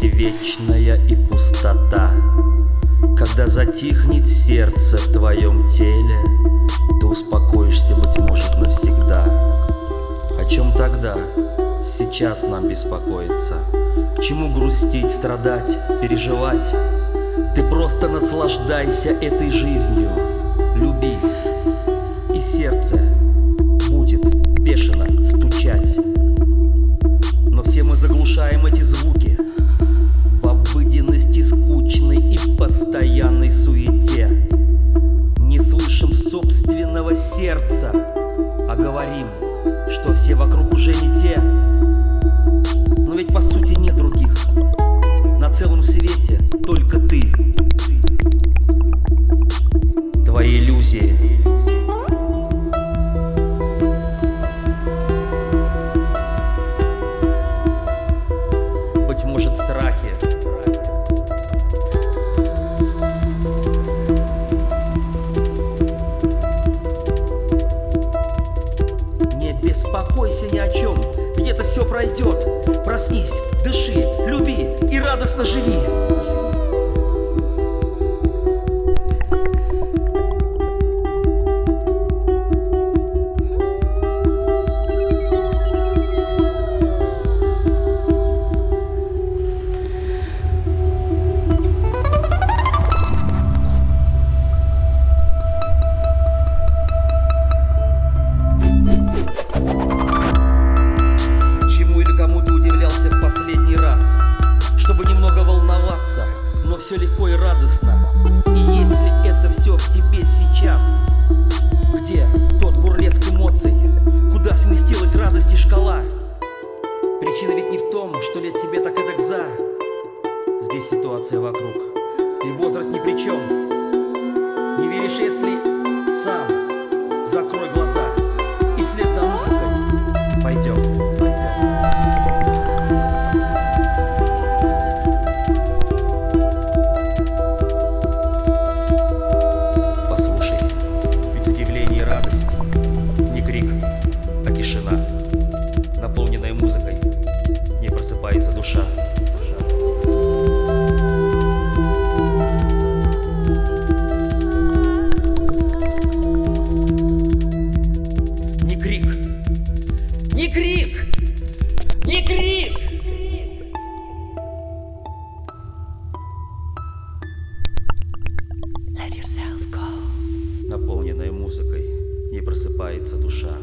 безбрежности вечная и пустота. Когда затихнет сердце в твоем теле, ты успокоишься, быть может, навсегда. О чем тогда? Сейчас нам беспокоиться. К чему грустить, страдать, переживать? Ты просто наслаждайся этой жизнью. Люби, и сердце будет бешено постоянной суете. Не слышим собственного сердца, а говорим, что все вокруг пройдет. Проснись, дыши, люби и радостно живи. Все легко и радостно. И если это все в тебе сейчас, где тот бурлеск эмоций? Куда сместилась радость и шкала? Причина ведь не в том, что лет тебе так и так за. Здесь ситуация вокруг. И возраст ни при чем. Не веришь, если сам закрой глаза и вслед за музыкой пойдем. Не крик, не крик! Let yourself go. наполненная музыкой, не просыпается душа.